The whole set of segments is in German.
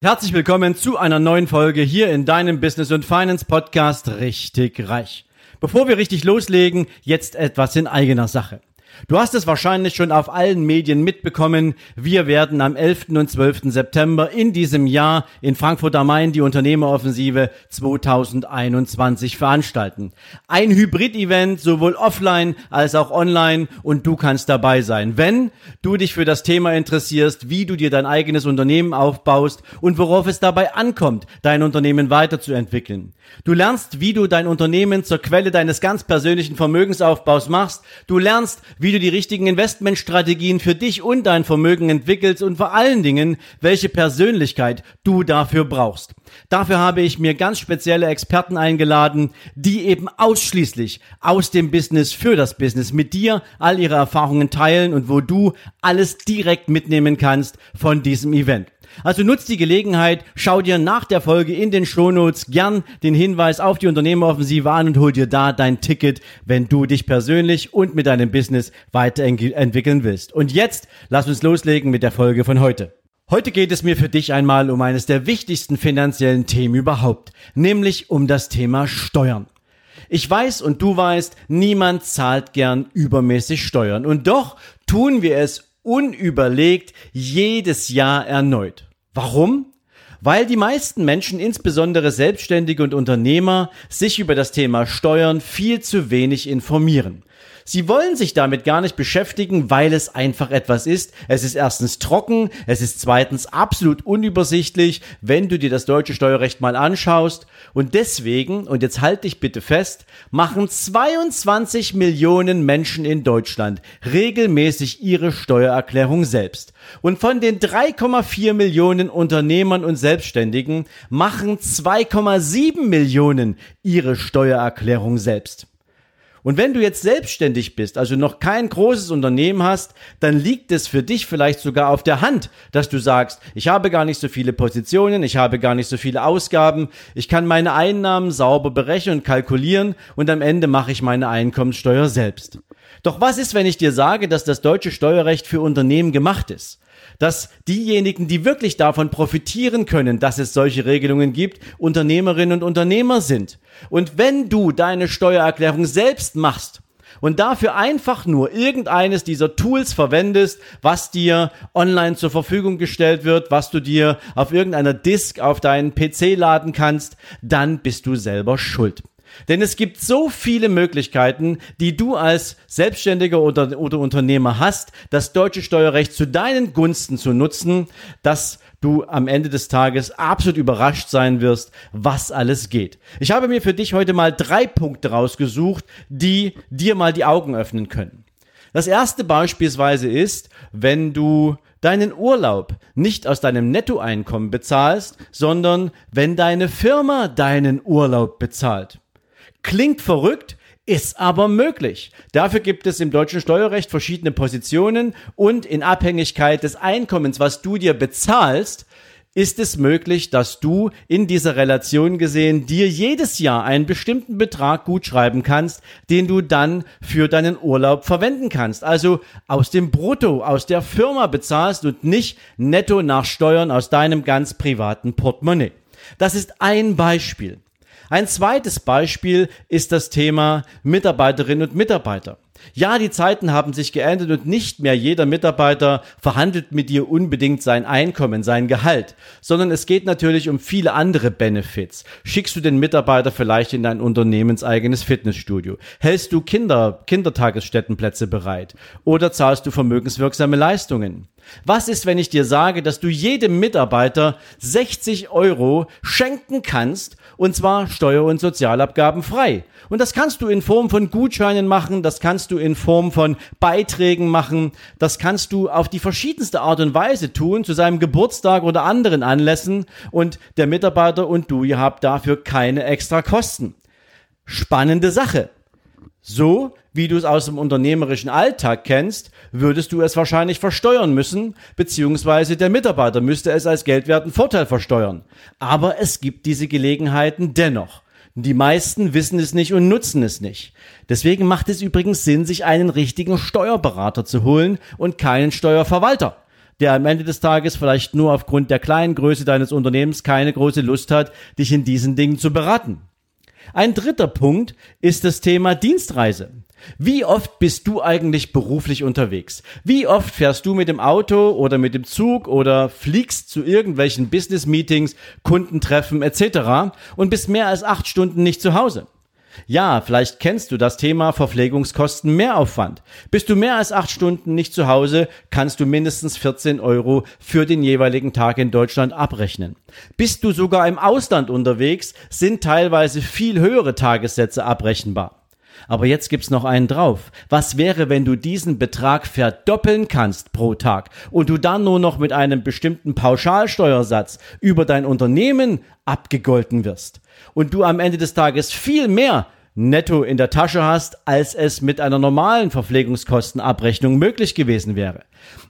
Herzlich willkommen zu einer neuen Folge hier in deinem Business und Finance Podcast Richtig Reich. Bevor wir richtig loslegen, jetzt etwas in eigener Sache. Du hast es wahrscheinlich schon auf allen Medien mitbekommen. Wir werden am 11. und 12. September in diesem Jahr in Frankfurt am Main die Unternehmeroffensive 2021 veranstalten. Ein Hybrid-Event, sowohl offline als auch online und du kannst dabei sein. Wenn du dich für das Thema interessierst, wie du dir dein eigenes Unternehmen aufbaust und worauf es dabei ankommt, dein Unternehmen weiterzuentwickeln. Du lernst, wie du dein Unternehmen zur Quelle deines ganz persönlichen Vermögensaufbaus machst. Du lernst, wie du die richtigen Investmentstrategien für dich und dein Vermögen entwickelst und vor allen Dingen, welche Persönlichkeit du dafür brauchst. Dafür habe ich mir ganz spezielle Experten eingeladen, die eben ausschließlich aus dem Business für das Business mit dir all ihre Erfahrungen teilen und wo du alles direkt mitnehmen kannst von diesem Event. Also nutzt die Gelegenheit, schau dir nach der Folge in den Shownotes gern den Hinweis auf die Unternehmeroffensive an und hol dir da dein Ticket, wenn du dich persönlich und mit deinem Business weiterentwickeln willst. Und jetzt lass uns loslegen mit der Folge von heute. Heute geht es mir für dich einmal um eines der wichtigsten finanziellen Themen überhaupt, nämlich um das Thema Steuern. Ich weiß und du weißt, niemand zahlt gern übermäßig Steuern. Und doch tun wir es unüberlegt jedes Jahr erneut. Warum? Weil die meisten Menschen, insbesondere Selbstständige und Unternehmer, sich über das Thema Steuern viel zu wenig informieren. Sie wollen sich damit gar nicht beschäftigen, weil es einfach etwas ist. Es ist erstens trocken, es ist zweitens absolut unübersichtlich, wenn du dir das deutsche Steuerrecht mal anschaust. Und deswegen, und jetzt halt dich bitte fest, machen 22 Millionen Menschen in Deutschland regelmäßig ihre Steuererklärung selbst. Und von den 3,4 Millionen Unternehmern und Selbstständigen machen 2,7 Millionen ihre Steuererklärung selbst. Und wenn du jetzt selbstständig bist, also noch kein großes Unternehmen hast, dann liegt es für dich vielleicht sogar auf der Hand, dass du sagst, ich habe gar nicht so viele Positionen, ich habe gar nicht so viele Ausgaben, ich kann meine Einnahmen sauber berechnen und kalkulieren und am Ende mache ich meine Einkommenssteuer selbst. Doch was ist, wenn ich dir sage, dass das deutsche Steuerrecht für Unternehmen gemacht ist? Dass diejenigen, die wirklich davon profitieren können, dass es solche Regelungen gibt, Unternehmerinnen und Unternehmer sind. Und wenn du deine Steuererklärung selbst machst, und dafür einfach nur irgendeines dieser Tools verwendest, was dir online zur Verfügung gestellt wird, was du dir auf irgendeiner Disk auf deinen PC laden kannst, dann bist du selber schuld. Denn es gibt so viele Möglichkeiten, die du als Selbstständiger oder, oder Unternehmer hast, das deutsche Steuerrecht zu deinen Gunsten zu nutzen, dass du am Ende des Tages absolut überrascht sein wirst, was alles geht. Ich habe mir für dich heute mal drei Punkte rausgesucht, die dir mal die Augen öffnen können. Das erste beispielsweise ist, wenn du deinen Urlaub nicht aus deinem Nettoeinkommen bezahlst, sondern wenn deine Firma deinen Urlaub bezahlt. Klingt verrückt, ist aber möglich. Dafür gibt es im deutschen Steuerrecht verschiedene Positionen und in Abhängigkeit des Einkommens, was du dir bezahlst, ist es möglich, dass du in dieser Relation gesehen dir jedes Jahr einen bestimmten Betrag gut schreiben kannst, den du dann für deinen Urlaub verwenden kannst. Also aus dem Brutto, aus der Firma bezahlst und nicht netto nach Steuern aus deinem ganz privaten Portemonnaie. Das ist ein Beispiel. Ein zweites Beispiel ist das Thema Mitarbeiterinnen und Mitarbeiter. Ja, die Zeiten haben sich geändert und nicht mehr jeder Mitarbeiter verhandelt mit dir unbedingt sein Einkommen, sein Gehalt, sondern es geht natürlich um viele andere Benefits. Schickst du den Mitarbeiter vielleicht in dein unternehmenseigenes Fitnessstudio? Hältst du Kinder, Kindertagesstättenplätze bereit? Oder zahlst du vermögenswirksame Leistungen? Was ist, wenn ich dir sage, dass du jedem Mitarbeiter 60 Euro schenken kannst, und zwar Steuer- und Sozialabgaben frei? Und das kannst du in Form von Gutscheinen machen, das kannst du in Form von Beiträgen machen, das kannst du auf die verschiedenste Art und Weise tun, zu seinem Geburtstag oder anderen Anlässen und der Mitarbeiter und du, ihr habt dafür keine extra Kosten. Spannende Sache. So wie du es aus dem unternehmerischen Alltag kennst, würdest du es wahrscheinlich versteuern müssen, beziehungsweise der Mitarbeiter müsste es als geldwerten Vorteil versteuern. Aber es gibt diese Gelegenheiten dennoch. Die meisten wissen es nicht und nutzen es nicht. Deswegen macht es übrigens Sinn, sich einen richtigen Steuerberater zu holen und keinen Steuerverwalter. der am Ende des Tages vielleicht nur aufgrund der kleinen Größe deines Unternehmens keine große Lust hat, dich in diesen Dingen zu beraten. Ein dritter Punkt ist das Thema Dienstreise. Wie oft bist du eigentlich beruflich unterwegs? Wie oft fährst du mit dem Auto oder mit dem Zug oder fliegst zu irgendwelchen Business-Meetings, Kundentreffen etc. und bist mehr als acht Stunden nicht zu Hause? Ja, vielleicht kennst du das Thema Verpflegungskosten Mehraufwand. Bist du mehr als acht Stunden nicht zu Hause, kannst du mindestens 14 Euro für den jeweiligen Tag in Deutschland abrechnen. Bist du sogar im Ausland unterwegs, sind teilweise viel höhere Tagessätze abrechenbar. Aber jetzt gibt's noch einen drauf. Was wäre, wenn du diesen Betrag verdoppeln kannst pro Tag und du dann nur noch mit einem bestimmten Pauschalsteuersatz über dein Unternehmen abgegolten wirst und du am Ende des Tages viel mehr netto in der Tasche hast, als es mit einer normalen Verpflegungskostenabrechnung möglich gewesen wäre.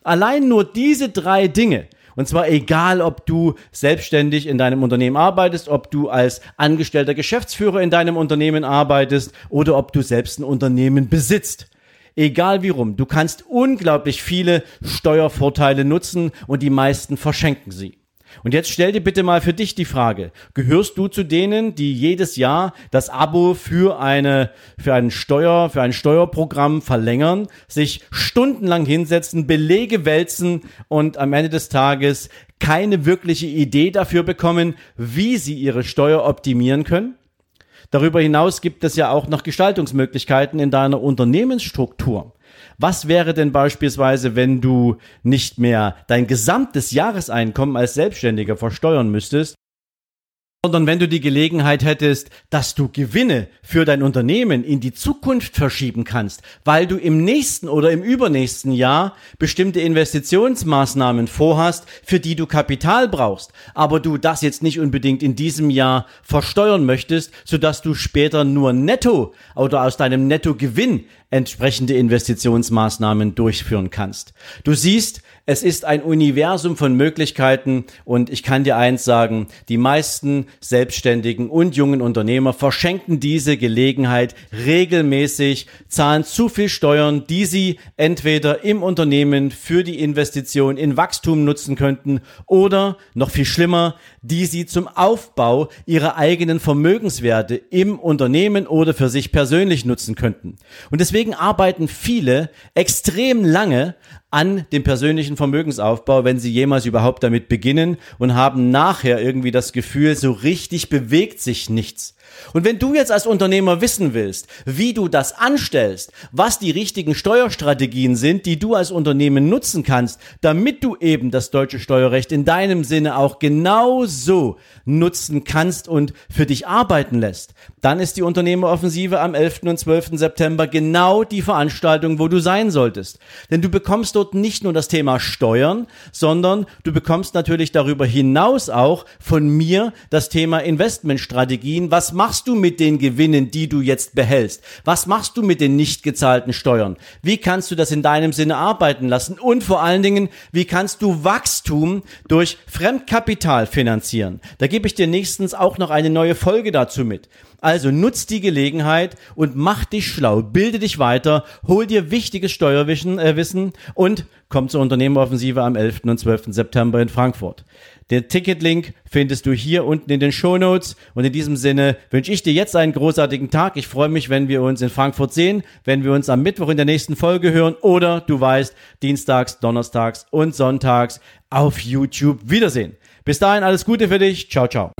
Allein nur diese drei Dinge und zwar egal, ob du selbstständig in deinem Unternehmen arbeitest, ob du als angestellter Geschäftsführer in deinem Unternehmen arbeitest oder ob du selbst ein Unternehmen besitzt. Egal wie rum, du kannst unglaublich viele Steuervorteile nutzen und die meisten verschenken sie. Und jetzt stell dir bitte mal für dich die Frage, gehörst du zu denen, die jedes Jahr das Abo für eine, für einen Steuer, für ein Steuerprogramm verlängern, sich stundenlang hinsetzen, Belege wälzen und am Ende des Tages keine wirkliche Idee dafür bekommen, wie sie ihre Steuer optimieren können? Darüber hinaus gibt es ja auch noch Gestaltungsmöglichkeiten in deiner Unternehmensstruktur. Was wäre denn beispielsweise, wenn du nicht mehr dein gesamtes Jahreseinkommen als Selbstständiger versteuern müsstest, sondern wenn du die Gelegenheit hättest, dass du Gewinne für dein Unternehmen in die Zukunft verschieben kannst, weil du im nächsten oder im übernächsten Jahr bestimmte Investitionsmaßnahmen vorhast, für die du Kapital brauchst, aber du das jetzt nicht unbedingt in diesem Jahr versteuern möchtest, sodass du später nur netto oder aus deinem Nettogewinn entsprechende Investitionsmaßnahmen durchführen kannst. Du siehst, es ist ein Universum von Möglichkeiten und ich kann dir eins sagen, die meisten Selbstständigen und jungen Unternehmer verschenken diese Gelegenheit regelmäßig, zahlen zu viel Steuern, die sie entweder im Unternehmen für die Investition in Wachstum nutzen könnten oder noch viel schlimmer, die sie zum Aufbau ihrer eigenen Vermögenswerte im Unternehmen oder für sich persönlich nutzen könnten. Und deswegen arbeiten viele extrem lange an dem persönlichen Vermögensaufbau, wenn sie jemals überhaupt damit beginnen und haben nachher irgendwie das Gefühl, so richtig bewegt sich nichts. Und wenn du jetzt als Unternehmer wissen willst, wie du das anstellst, was die richtigen Steuerstrategien sind, die du als Unternehmen nutzen kannst, damit du eben das deutsche Steuerrecht in deinem Sinne auch genauso nutzen kannst und für dich arbeiten lässt, dann ist die Unternehmeroffensive am 11. und 12. September genau die Veranstaltung, wo du sein solltest. Denn du bekommst dort nicht nur das Thema Steuern, sondern du bekommst natürlich darüber hinaus auch von mir das Thema Investmentstrategien. Was machst du mit den Gewinnen, die du jetzt behältst? Was machst du mit den nicht gezahlten Steuern? Wie kannst du das in deinem Sinne arbeiten lassen? Und vor allen Dingen, wie kannst du Wachstum durch Fremdkapital finanzieren? Da gebe ich dir nächstens auch noch eine neue Folge dazu mit. Also nutz die Gelegenheit und mach dich schlau, bilde dich weiter, hol dir wichtiges Steuerwissen äh, und komm zur Unternehmeroffensive am 11. und 12. September in Frankfurt. Den Ticketlink findest du hier unten in den Show Notes. Und in diesem Sinne wünsche ich dir jetzt einen großartigen Tag. Ich freue mich, wenn wir uns in Frankfurt sehen, wenn wir uns am Mittwoch in der nächsten Folge hören oder du weißt, dienstags, donnerstags und sonntags auf YouTube wiedersehen. Bis dahin alles Gute für dich. Ciao, ciao.